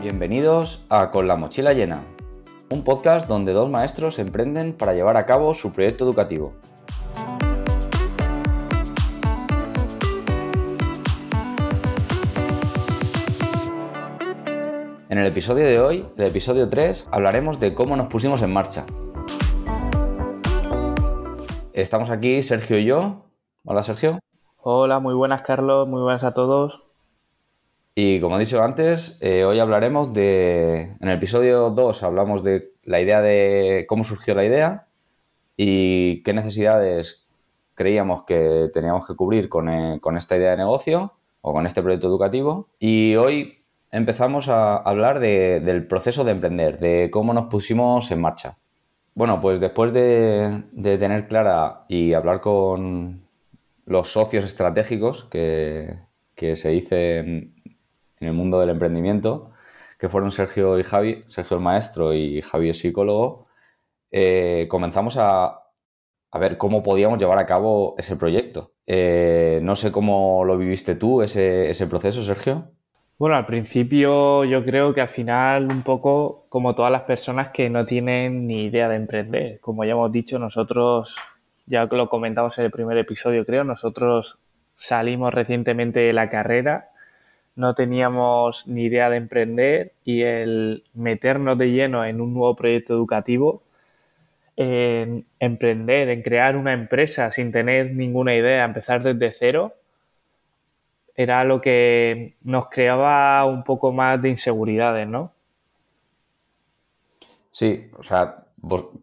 Bienvenidos a Con la mochila llena, un podcast donde dos maestros emprenden para llevar a cabo su proyecto educativo. En el episodio de hoy, el episodio 3, hablaremos de cómo nos pusimos en marcha. Estamos aquí Sergio y yo. Hola Sergio. Hola, muy buenas Carlos, muy buenas a todos. Y como he dicho antes, eh, hoy hablaremos de... En el episodio 2 hablamos de la idea de cómo surgió la idea y qué necesidades creíamos que teníamos que cubrir con, eh, esta idea de negocio o con este proyecto educativo. Y hoy empezamos a hablar del proceso de emprender, de cómo nos pusimos en marcha. Bueno, pues después de, tener clara y hablar con los socios estratégicos que, se dicen en el mundo del emprendimiento, que fueron Sergio y Javi, Sergio el maestro y Javi el psicólogo, eh, comenzamos a, ver cómo podíamos llevar a cabo ese proyecto. Eh, no sé cómo lo viviste tú, ese, ese proceso, Sergio. Bueno, al principio yo creo que al final un poco como todas las personas que no tienen ni idea de emprender. Como ya hemos dicho, nosotros, ya lo comentamos en el primer episodio creo, nosotros salimos recientemente de la carrera, no teníamos ni idea de emprender y el meternos de lleno en un nuevo proyecto educativo, en emprender, en crear una empresa sin tener ninguna idea, empezar desde cero, era lo que nos creaba un poco más de inseguridades, ¿no? Sí, o sea,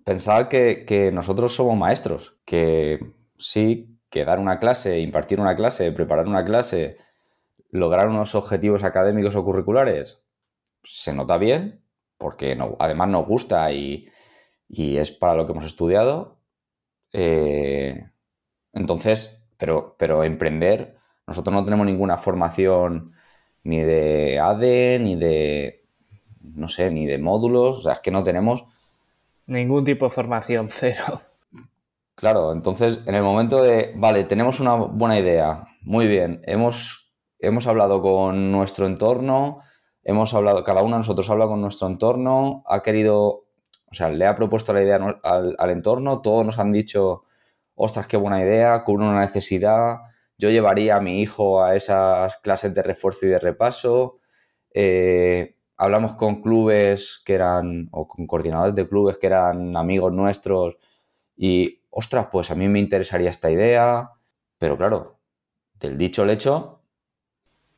pensad que, nosotros somos maestros, que sí, que dar una clase, impartir una clase, preparar una clase, lograr unos objetivos académicos o curriculares, se nota bien, porque además nos gusta y, es para lo que hemos estudiado. Eh, entonces, pero, pero emprender nosotros no tenemos ninguna formación ni de ADE, ni de, no sé, ni de módulos, o sea, es que no tenemos... Ningún tipo de formación, cero. Claro, entonces en el momento de, vale, tenemos una buena idea, muy bien, hemos, hemos hablado con nuestro entorno, hemos hablado, cada uno de nosotros habla con nuestro entorno, ha querido, o sea, le ha propuesto la idea al, entorno, todos nos han dicho, ostras, qué buena idea, cubre una necesidad, yo llevaría a mi hijo a esas clases de refuerzo y de repaso. Eh, hablamos con clubes que eran, o con coordinadores de clubes que eran amigos nuestros y, ostras, pues a mí me interesaría esta idea, pero claro, del dicho al hecho.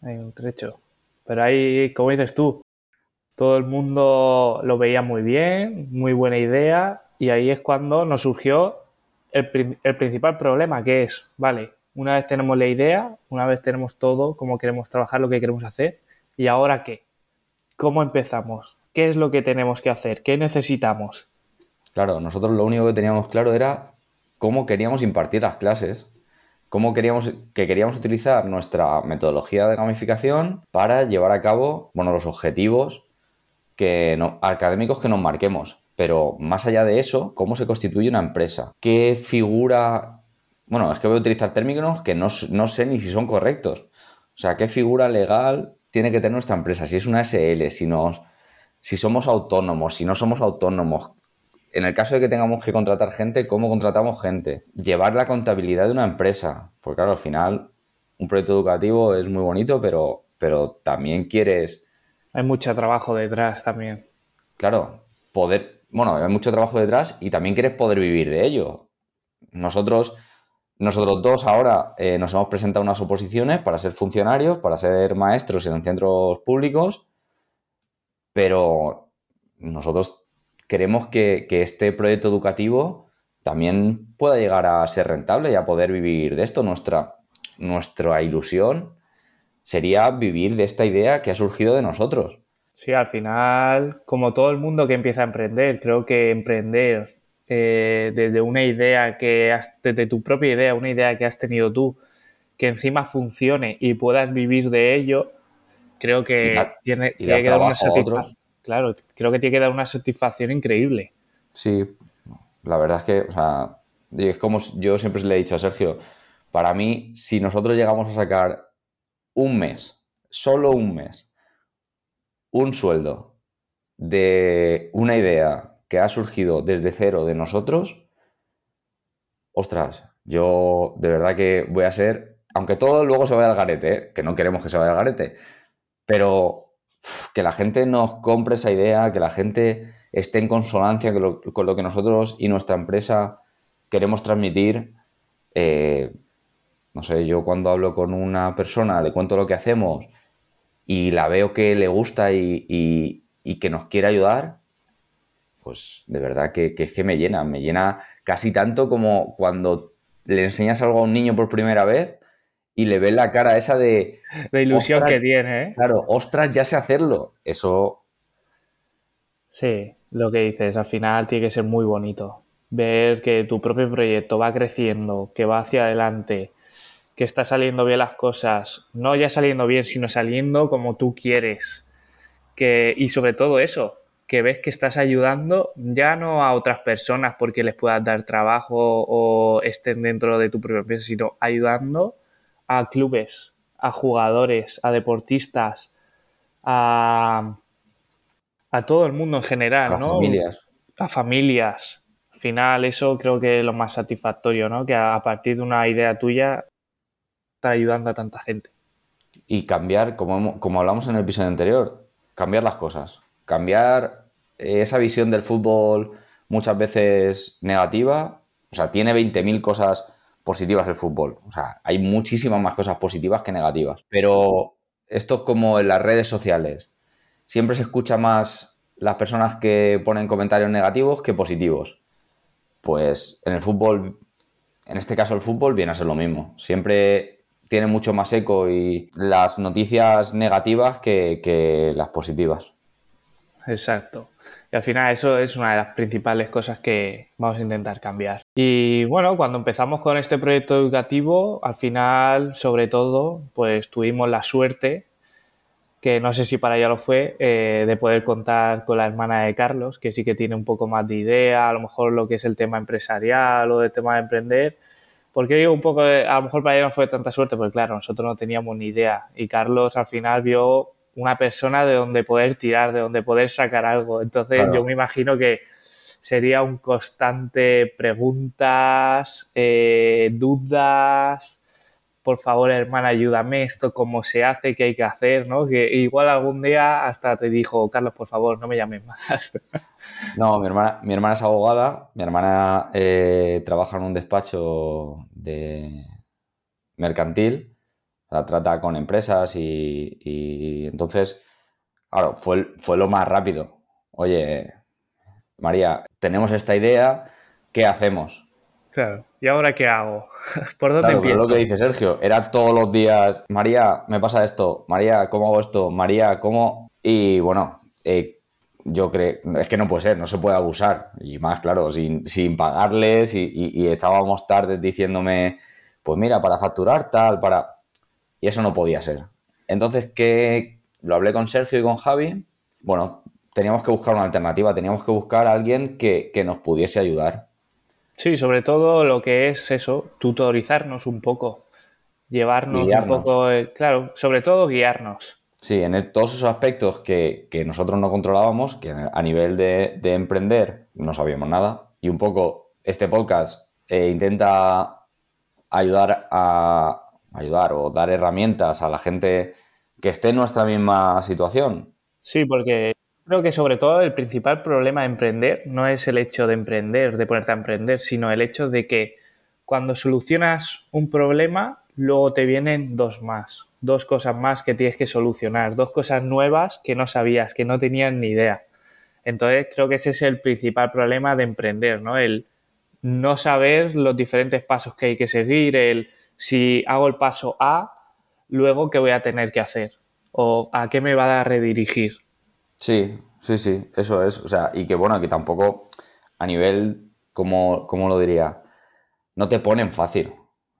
Hay un trecho. Pero ahí, como dices tú, todo el mundo lo veía muy bien, muy buena idea, y ahí es cuando nos surgió el, principal problema, que es, vale, una vez tenemos la idea, una vez tenemos todo, cómo queremos trabajar, lo que queremos hacer, ¿y ahora qué? ¿Cómo empezamos? ¿Qué es lo que tenemos que hacer? ¿Qué necesitamos? Claro, nosotros lo único que teníamos claro era cómo queríamos impartir las clases, cómo queríamos que queríamos utilizar nuestra metodología de gamificación para llevar a cabo, bueno, los objetivos que académicos que nos marquemos. Pero más allá de eso, ¿cómo se constituye una empresa? ¿Qué figura bueno, es que voy a utilizar términos que no, sé ni si son correctos. O sea, ¿qué figura legal tiene que tener nuestra empresa? Si es una SL, si, si somos autónomos, si no somos autónomos. En el caso de que tengamos que contratar gente, ¿cómo contratamos gente? Llevar la contabilidad de una empresa. Porque claro, al final un proyecto educativo es muy bonito, pero, pero también quieres... Hay mucho trabajo detrás también. Claro, poder... Bueno, hay mucho trabajo detrás y también quieres poder vivir de ello. Nosotros nosotros dos ahora eh, nos hemos presentado unas oposiciones para ser funcionarios, para ser maestros en centros públicos, pero nosotros queremos que, este proyecto educativo también pueda llegar a ser rentable y a poder vivir de esto. Nuestra, nuestra ilusión sería vivir de esta idea que ha surgido de nosotros. Sí, al final, como todo el mundo que empieza a emprender, creo que emprender eh, desde una idea que has, desde tu propia idea, una idea que has tenido tú, que encima funcione y puedas vivir de ello, creo que tiene, que dar una satisfacción. Claro, creo que tiene que dar una satisfacción increíble. Sí, la verdad es que, o sea, es como yo siempre le he dicho a Sergio, para mí, si nosotros llegamos a sacar un mes, solo un mes, un sueldo de una idea que ha surgido desde cero de nosotros, ostras, yo de verdad que voy a ser, aunque todo luego se vaya al garete, ¿eh? que no queremos que se vaya al garete, pero que la gente nos compre esa idea, que la gente esté en consonancia con lo, que nosotros y nuestra empresa queremos transmitir. Eh, no sé, yo cuando hablo con una persona, le cuento lo que hacemos y la veo que le gusta y, que nos quiere ayudar, pues de verdad que, es que me llena, me llena casi tanto como cuando le enseñas algo a un niño por primera vez y le ves la cara esa de... La ilusión que tiene, ¿eh? Claro, ostras, ya sé hacerlo. Eso... Sí, lo que dices, al final tiene que ser muy bonito. Ver que tu propio proyecto va creciendo, que va hacia adelante, que está saliendo bien las cosas, no ya saliendo bien, sino saliendo como tú quieres. Que, y sobre todo eso, que ves que estás ayudando ya no a otras personas porque les puedas dar trabajo o estén dentro de tu propia empresa, sino ayudando a clubes, a jugadores, a deportistas, a, a todo el mundo en general, a familias. A familias. Al final, eso creo que es lo más satisfactorio, ¿no? Que a partir de una idea tuya está ayudando a tanta gente. Y cambiar, como, como hablamos en el episodio anterior, cambiar las cosas. Cambiar esa visión del fútbol muchas veces negativa. O sea, tiene 20.000 cosas positivas el fútbol. O sea, hay muchísimas más cosas positivas que negativas. Pero esto es como en las redes sociales. Siempre se escucha más las personas que ponen comentarios negativos que positivos. Pues en el fútbol, en este caso el fútbol, viene a ser lo mismo. Siempre tiene mucho más eco y las noticias negativas que, que las positivas. Exacto. Y al final eso es una de las principales cosas que vamos a intentar cambiar. Y bueno, cuando empezamos con este proyecto educativo, al final, sobre todo, pues tuvimos la suerte, que no sé si para ella lo fue, eh, de poder contar con la hermana de Carlos, que sí que tiene un poco más de idea, a lo mejor lo que es el tema empresarial o el tema de emprender. Porque digo un poco, a lo mejor para ella no fue tanta suerte, porque claro, nosotros no teníamos ni idea. Y Carlos al final vio una persona de donde poder tirar, de donde poder sacar algo. Entonces yo me imagino que sería un constante preguntas, eh, dudas, por favor hermana ayúdame, esto cómo se hace, qué hay que hacer, ¿no? Que igual algún día hasta te dijo, Carlos, por favor, no me llames más. No, mi hermana, mi hermana es abogada, mi hermana eh, trabaja en un despacho de mercantil la trata con empresas y, entonces, claro, fue, fue lo más rápido. Oye, María, tenemos esta idea, ¿qué hacemos? Claro, ¿y ahora qué hago? ¿Por dónde empiezo? lo que dice Sergio, era todos los días, María, me pasa esto, María, ¿cómo hago esto? María, ¿cómo? Y bueno, eh, yo creo, es que no puede ser, no se puede abusar. Y más, claro, sin, pagarles y, y echábamos tardes diciéndome, pues mira, para facturar tal, para... Y eso no podía ser. Entonces, ¿qué? Lo hablé con Sergio y con Javi. Bueno, teníamos que buscar una alternativa, teníamos que buscar a alguien que, nos pudiese ayudar. Sí, sobre todo lo que es eso, tutorizarnos un poco, llevarnos un poco, eh, claro, sobre todo guiarnos. Sí, en todos esos aspectos que, nosotros no controlábamos, que a nivel de, emprender no sabíamos nada, y un poco este podcast eh, intenta ayudar a, ayudar o dar herramientas a la gente que esté en nuestra misma situación. Sí, porque creo que sobre todo el principal problema de emprender no es el hecho de emprender, de ponerte a emprender, sino el hecho de que cuando solucionas un problema, luego te vienen dos más, dos cosas más que tienes que solucionar, dos cosas nuevas que no sabías, que no tenías ni idea. Entonces creo que ese es el principal problema de emprender, ¿no? El no saber los diferentes pasos que hay que seguir, el si hago el paso A, luego qué voy a tener que hacer o a qué me va a redirigir. Sí, sí, sí, eso es. O sea, y que bueno, que tampoco a nivel, como, lo diría, no te ponen fácil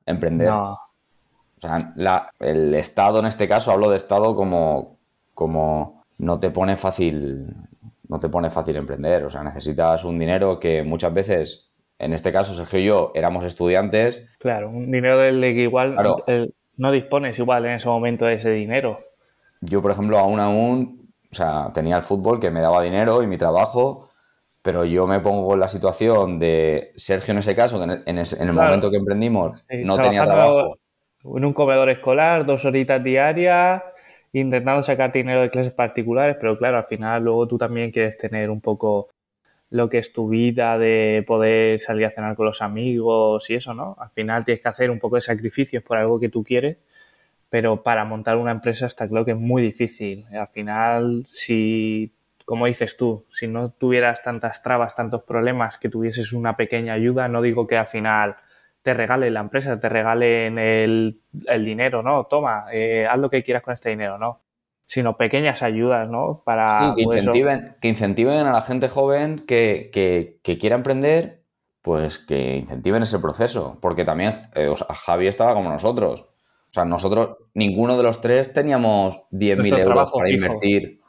emprender. No. O sea, el Estado en este caso, hablo de Estado como, como no te pone fácil, no te pone fácil emprender. O sea, necesitas un dinero que muchas veces en este caso, Sergio y yo éramos estudiantes. Claro, un dinero del que igual no dispones igual en ese momento de ese dinero. Yo, por ejemplo, aún aún O sea, tenía el fútbol que me daba dinero y mi trabajo, pero yo me pongo en la situación de Sergio en ese caso, que en, el momento que emprendimos no tenía trabajo. En un comedor escolar, dos horitas diarias, intentando sacar dinero de clases particulares, pero claro, al final luego tú también quieres tener un poco lo que es tu vida, de poder salir a cenar con los amigos y eso, ¿no? Al final tienes que hacer un poco de sacrificios por algo que tú quieres, pero para montar una empresa está claro que es muy difícil. Al final, si, como dices tú, si no tuvieras tantas trabas, tantos problemas, que tuvieses una pequeña ayuda, no digo que al final te regale la empresa, te regalen el, el dinero, ¿no? Toma, eh, haz lo que quieras con este dinero, ¿no? Sino pequeñas ayudas, ¿no? Para que, pues, incentiven, que incentiven a la gente joven que, que, quiera emprender, pues que incentiven ese proceso. Porque también eh, Javi estaba como nosotros. O sea, nosotros, ninguno de los tres teníamos 10.000 euros para invertir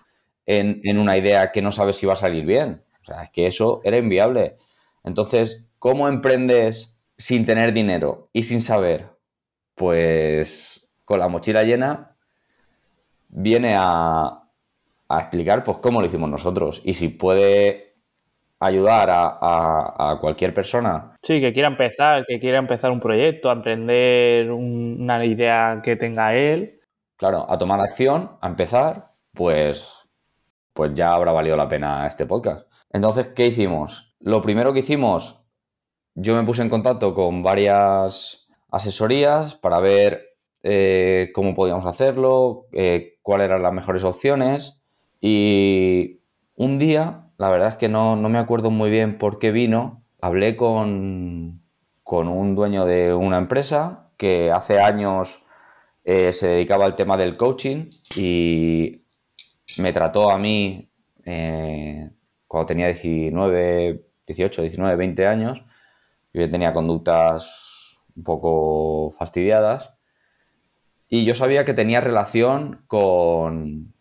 en, en, una idea que no sabes si va a salir bien. O sea, es que eso era inviable. Entonces, ¿cómo emprendes sin tener dinero y sin saber? Pues con la mochila llena viene a, explicar pues cómo lo hicimos nosotros y si puede ayudar a, cualquier persona. Sí, que quiera empezar, que quiera empezar un proyecto, a emprender una idea que tenga él. Claro, a tomar acción, a empezar, pues, pues ya habrá valido la pena este podcast. Entonces, ¿qué hicimos? Lo primero que hicimos, yo me puse en contacto con varias asesorías para ver eh, cómo podíamos hacerlo, eh, cuáles eran las mejores opciones. Y un día, la verdad es que no, me acuerdo muy bien por qué vino, hablé con, un dueño de una empresa que hace años eh, se dedicaba al tema del coaching y me trató a mí cuando tenía 19, 18, 19, 20 años. Yo tenía conductas un poco fastidiadas y yo sabía que tenía relación con,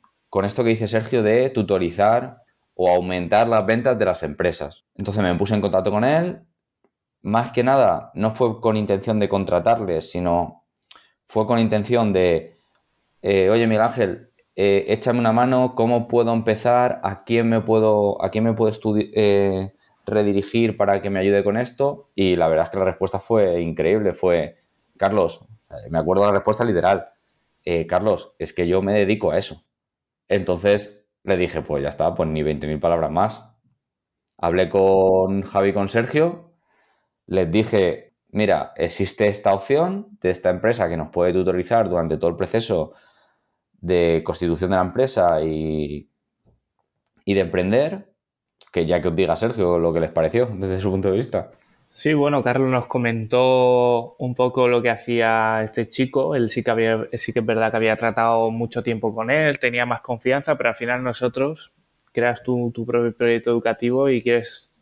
esto que dice Sergio de tutorizar o aumentar las ventas de las empresas. Entonces me puse en contacto con él. Más que nada, no fue con intención de contratarles, sino fue con intención de, eh, oye Miguel Ángel, eh, échame una mano, ¿cómo puedo empezar? ¿A quién me puedo, a quién me puedo eh, redirigir para que me ayude con esto? Y la verdad es que la respuesta fue increíble, fue, Carlos, me acuerdo la respuesta literal. Eh, Carlos, es que yo me dedico a eso. Entonces le dije, pues ya está, pues ni 20.000 palabras más. Hablé con Javi y con Sergio, les dije, mira, existe esta opción de esta empresa que nos puede tutorizar durante todo el proceso de constitución de la empresa y, y de emprender, que ya que os diga Sergio lo que les pareció desde su punto de vista. Sí, bueno, Carlos nos comentó un poco lo que hacía este chico. Él sí que había, sí que es verdad que había tratado mucho tiempo con él, tenía más confianza, pero al final nosotros creas tu, tu propio proyecto educativo y quieres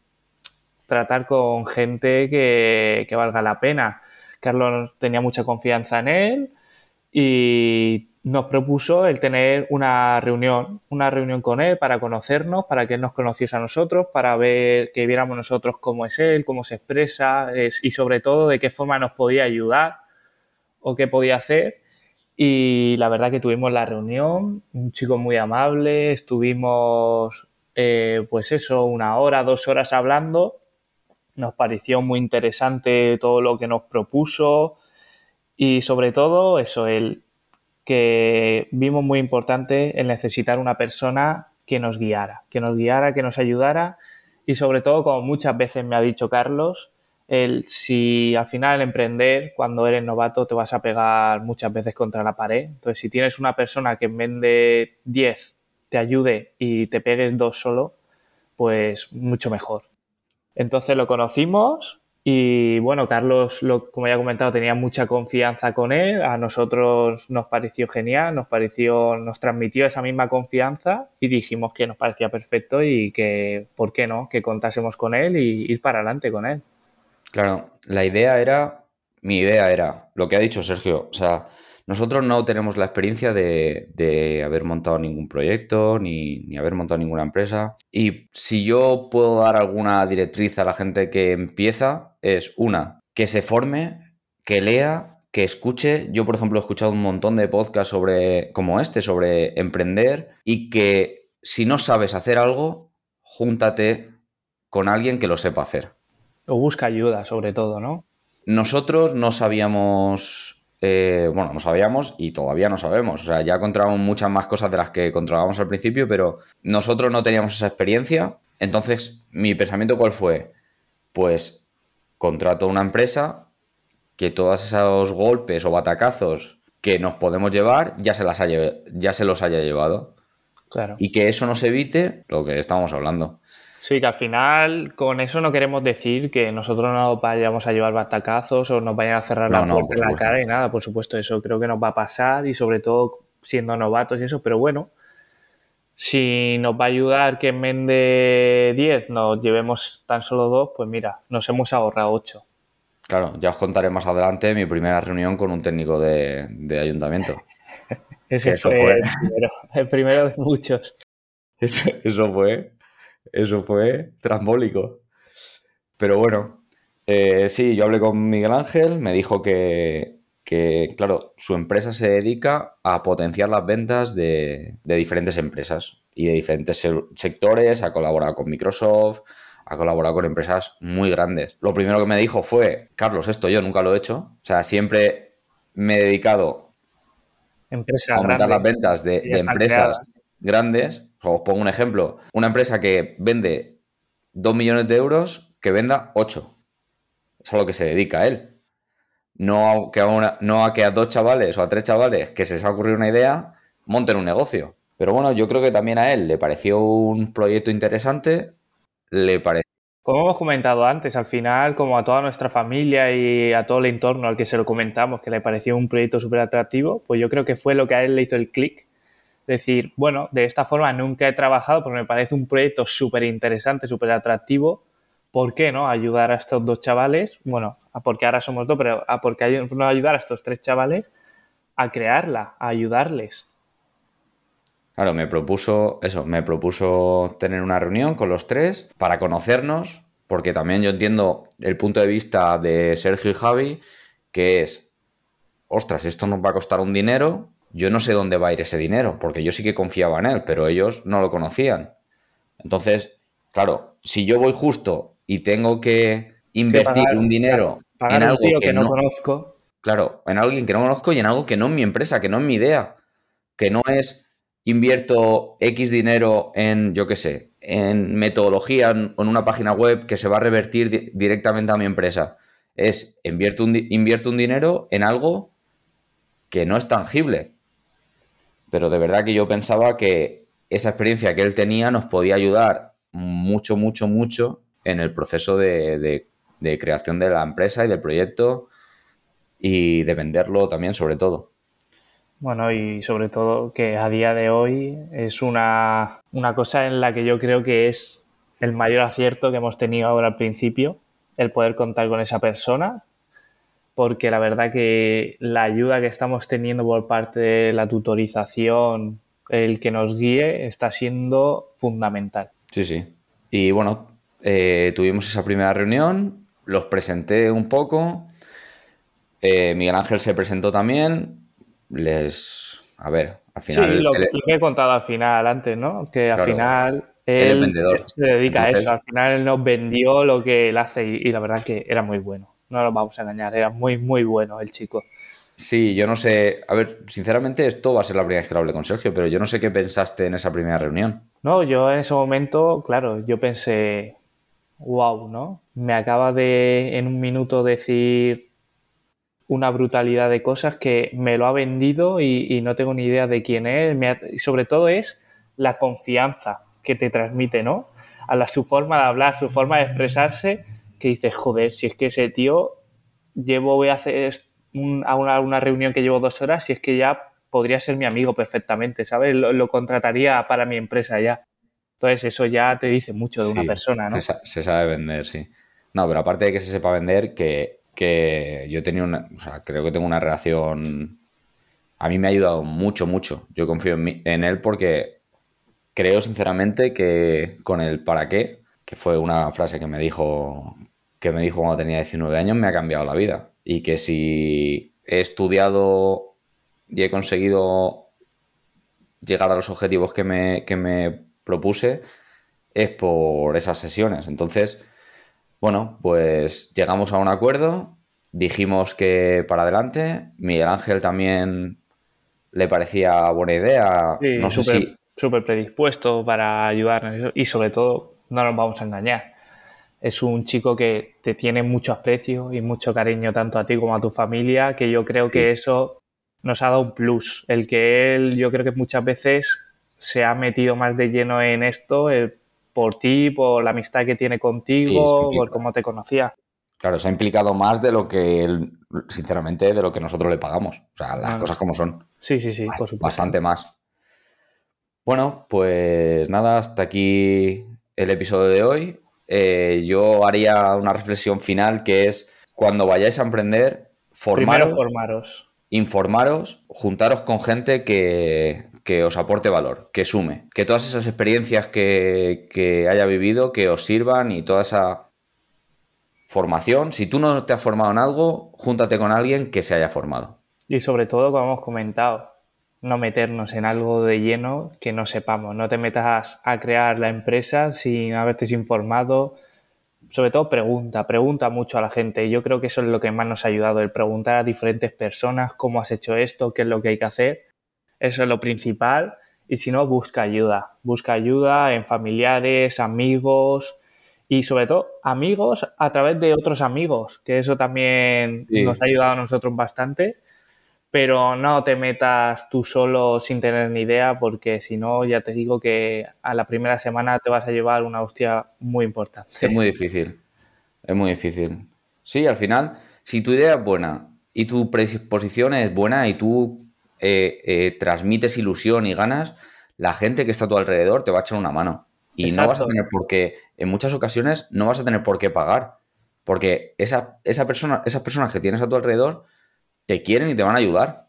tratar con gente que, que valga la pena. Carlos tenía mucha confianza en él y nos propuso el tener una reunión, una reunión con él para conocernos, para que él nos conociese a nosotros, para ver que viéramos nosotros cómo es él, cómo se expresa y sobre todo de qué forma nos podía ayudar o qué podía hacer. Y la verdad que tuvimos la reunión, un chico muy amable, estuvimos eh, pues eso, una hora, dos horas hablando, nos pareció muy interesante todo lo que nos propuso y sobre todo eso, el que vimos muy importante el necesitar una persona que nos guiara, que nos guiara, que nos ayudara y sobre todo, como muchas veces me ha dicho Carlos, el si al final emprender, cuando eres novato, te vas a pegar muchas veces contra la pared. Entonces, si tienes una persona que en vez de 10 te ayude y te pegues dos solo, pues mucho mejor. Entonces lo conocimos, y bueno, Carlos, lo, como ya he comentado, tenía mucha confianza con él. A nosotros nos pareció genial, nos pareció, nos transmitió esa misma confianza y dijimos que nos parecía perfecto y que, ¿por qué no? Que contásemos con él y ir para adelante con él. Claro, la idea era, mi idea era, lo que ha dicho Sergio, o sea, nosotros no tenemos la experiencia de, haber montado ningún proyecto ni, ni, haber montado ninguna empresa. Y si yo puedo dar alguna directriz a la gente que empieza, es una, que se forme, que lea, que escuche. Yo, por ejemplo, he escuchado un montón de podcasts sobre, como este, sobre emprender y que si no sabes hacer algo, júntate con alguien que lo sepa hacer. O busca ayuda, sobre todo, ¿no? Nosotros no sabíamos, eh, bueno, no sabíamos y todavía no sabemos. O sea, ya encontramos muchas más cosas de las que controlábamos al principio, pero nosotros no teníamos esa experiencia. Entonces, mi pensamiento cuál fue? Pues contrato una empresa que todos esos golpes o batacazos que nos podemos llevar ya se, las haya, ya se los haya llevado. Claro. Y que eso nos evite lo que estábamos hablando. Sí, que al final con eso no queremos decir que nosotros no vayamos a llevar batacazos o nos vayan a cerrar la puerta en la cara y nada, por supuesto, eso creo que nos va a pasar y sobre todo siendo novatos y eso, pero bueno, si nos va a ayudar que en vez de 10 nos llevemos tan solo dos, pues mira, nos hemos ahorrado 8. Claro, ya os contaré más adelante mi primera reunión con un técnico de, ayuntamiento. Ese fue, el, primero, el primero de muchos. Eso, eso fue eso fue trambólico. Pero bueno, eh, sí, yo hablé con Miguel Ángel, me dijo que, claro, su empresa se dedica a potenciar las ventas de, diferentes empresas y de diferentes sectores, ha colaborado con Microsoft, ha colaborado con empresas muy grandes. Lo primero que me dijo fue, Carlos, esto yo nunca lo he hecho, o sea, siempre me he dedicado a aumentar las ventas de, empresas grandes os pongo un ejemplo. Una empresa que vende 2 millones de euros, que venda 8. Es a lo que se dedica a él. No a que a, no a, que a dos chavales o a tres chavales que se les ha ocurrido una idea monten un negocio. Pero bueno, yo creo que también a él le pareció un proyecto interesante. Le pareció como hemos comentado antes, al final, como a toda nuestra familia y a todo el entorno al que se lo comentamos, que le pareció un proyecto súper atractivo, pues yo creo que fue lo que a él le hizo el clic decir, bueno, de esta forma nunca he trabajado porque me parece un proyecto súper interesante, súper atractivo. ¿Por qué no ayudar a estos dos chavales? Bueno, porque ahora somos dos, pero a porque no ayudar a estos tres chavales a crearla, a ayudarles. Claro, me propuso eso, me propuso tener una reunión con los tres para conocernos, porque también yo entiendo el punto de vista de Sergio y Javi, que es, ostras, esto nos va a costar un dinero, yo no sé dónde va a ir ese dinero, porque yo sí que confiaba en él, pero ellos no lo conocían. Entonces, claro, si yo voy justo y tengo que invertir un dinero en algo que, no, conozco. Claro, en alguien que no conozco y en algo que no es mi empresa, que no es mi idea, que no es invierto X dinero en, yo qué sé, en metodología, en, una página web que se va a revertir directamente a mi empresa. Es invierto un, invierto un dinero en algo que no es tangible, pero de verdad que yo pensaba que esa experiencia que él tenía nos podía ayudar mucho, mucho, mucho en el proceso de, creación de la empresa y del proyecto y de venderlo también sobre todo. Bueno, y sobre todo que a día de hoy es una, una, cosa en la que yo creo que es el mayor acierto que hemos tenido ahora al principio, el poder contar con esa persona porque la verdad que la ayuda que estamos teniendo por parte de la tutorización, el que nos guíe, está siendo fundamental. Sí, sí. Y bueno, eh, tuvimos esa primera reunión, los presenté un poco, eh, Miguel Ángel se presentó también, les... A ver, al final... Sí, lo, que he contado al final antes, ¿no? Que al final... Él, se dedica a eso, al final él nos vendió lo que él hace y la verdad que era muy bueno no nos vamos a engañar, era muy, muy bueno el chico. Sí, yo no sé, a ver, sinceramente esto va a ser la primera vez que lo hable con Sergio, pero yo no sé qué pensaste en esa primera reunión. No, yo en ese momento, claro, yo pensé, wow, ¿no? Me acaba de en un minuto decir una brutalidad de cosas que me lo ha vendido y, no tengo ni idea de quién es. y sobre todo es la confianza que te transmite, ¿no? A la, su forma de hablar, su forma de expresarse que dices, joder, si es que ese tío llevo, voy a hacer a una, reunión que llevo dos horas, si es que ya podría ser mi amigo perfectamente, ¿sabes? Lo, contrataría para mi empresa ya. Entonces eso ya te dice mucho de una persona, ¿no? Se, sabe vender, sí. No, pero aparte de que se sepa vender, que, que yo tenía una, o sea, creo que tengo una relación, a mí me ha ayudado mucho, mucho. Yo confío en, en él porque creo sinceramente que con el para qué, que fue una frase que me dijo que me dijo cuando tenía 19 años me ha cambiado la vida. Y que si he estudiado y he conseguido llegar a los objetivos que me, propuse es por esas sesiones. Entonces, bueno, pues llegamos a un acuerdo, dijimos que para adelante, Miguel Ángel también le parecía buena idea. no sé si... Súper predispuesto para ayudarnos y sobre todo, no nos vamos a engañar. Es un chico que te tiene mucho aprecio y mucho cariño tanto a ti como a tu familia, que yo creo que eso nos ha dado un plus. El que él, yo creo que muchas veces se ha metido más de lleno en esto eh, por ti, por la amistad que tiene contigo, por cómo te conocía. Claro, se ha implicado más de lo que él, sinceramente, de lo que nosotros le pagamos. O sea, las cosas como son. Sí, sí, sí, por Bastante más. Bueno, pues nada, hasta aquí el episodio de hoy. Eh, yo haría una reflexión final que es cuando vayáis a emprender, formaros, formaros. informaros, juntaros con gente que, que os aporte valor, que sume, que todas esas experiencias que, que, haya vivido, que os sirvan y toda esa formación. Si tú no te has formado en algo, júntate con alguien que se haya formado. Y sobre todo, como hemos comentado, no meternos en algo de lleno que no sepamos. No te metas a crear la empresa sin haberte informado. Sobre todo pregunta, pregunta mucho a la gente. Yo creo que eso es lo que más nos ha ayudado, el preguntar a diferentes personas cómo has hecho esto, qué es lo que hay que hacer eso es lo principal. Y si no, busca ayuda. Busca ayuda en familiares, amigos y sobre todo amigos a través de otros amigos, que eso también nos ha ayudado a nosotros bastante. Pero no te metas tú solo sin tener ni idea, porque si no, ya te digo que a la primera semana te vas a llevar una hostia muy importante. Es muy difícil. Es muy difícil. Sí, al final, si tu idea es buena y tu predisposición es buena y tú eh, eh, transmites ilusión y ganas, la gente que está a tu alrededor te va a echar una mano. Y no vas a tener por qué, en muchas ocasiones, no vas a tener por qué pagar. Porque esa, esa persona, esas personas que tienes a tu alrededor te quieren y te van a ayudar.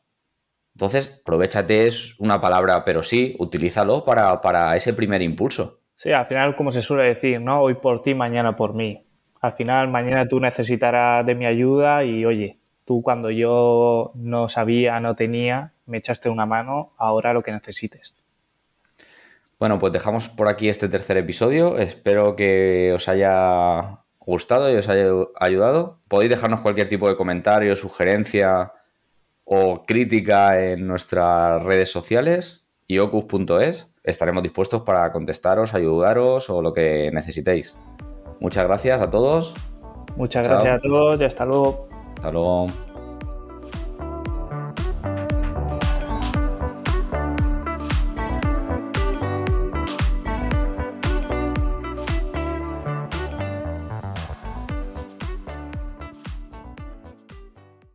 Entonces, aprovechate, es una palabra, pero sí, utilízalo para, para ese primer impulso. Sí, al final, como se suele decir, ¿no? Hoy por ti, mañana por mí. Al final, mañana tú necesitarás de mi ayuda y, oye, tú cuando yo no sabía, no tenía, me echaste una mano, ahora lo que necesites. Bueno, pues dejamos por aquí este tercer episodio. Espero que os haya gustado y os haya ayudado. Podéis dejarnos cualquier tipo de comentario, sugerencia o crítica en nuestras redes sociales y ocus.es. Estaremos dispuestos para contestaros, ayudaros o lo que necesitéis. Muchas gracias a todos. Muchas gracias a todos y hasta luego. Hasta luego.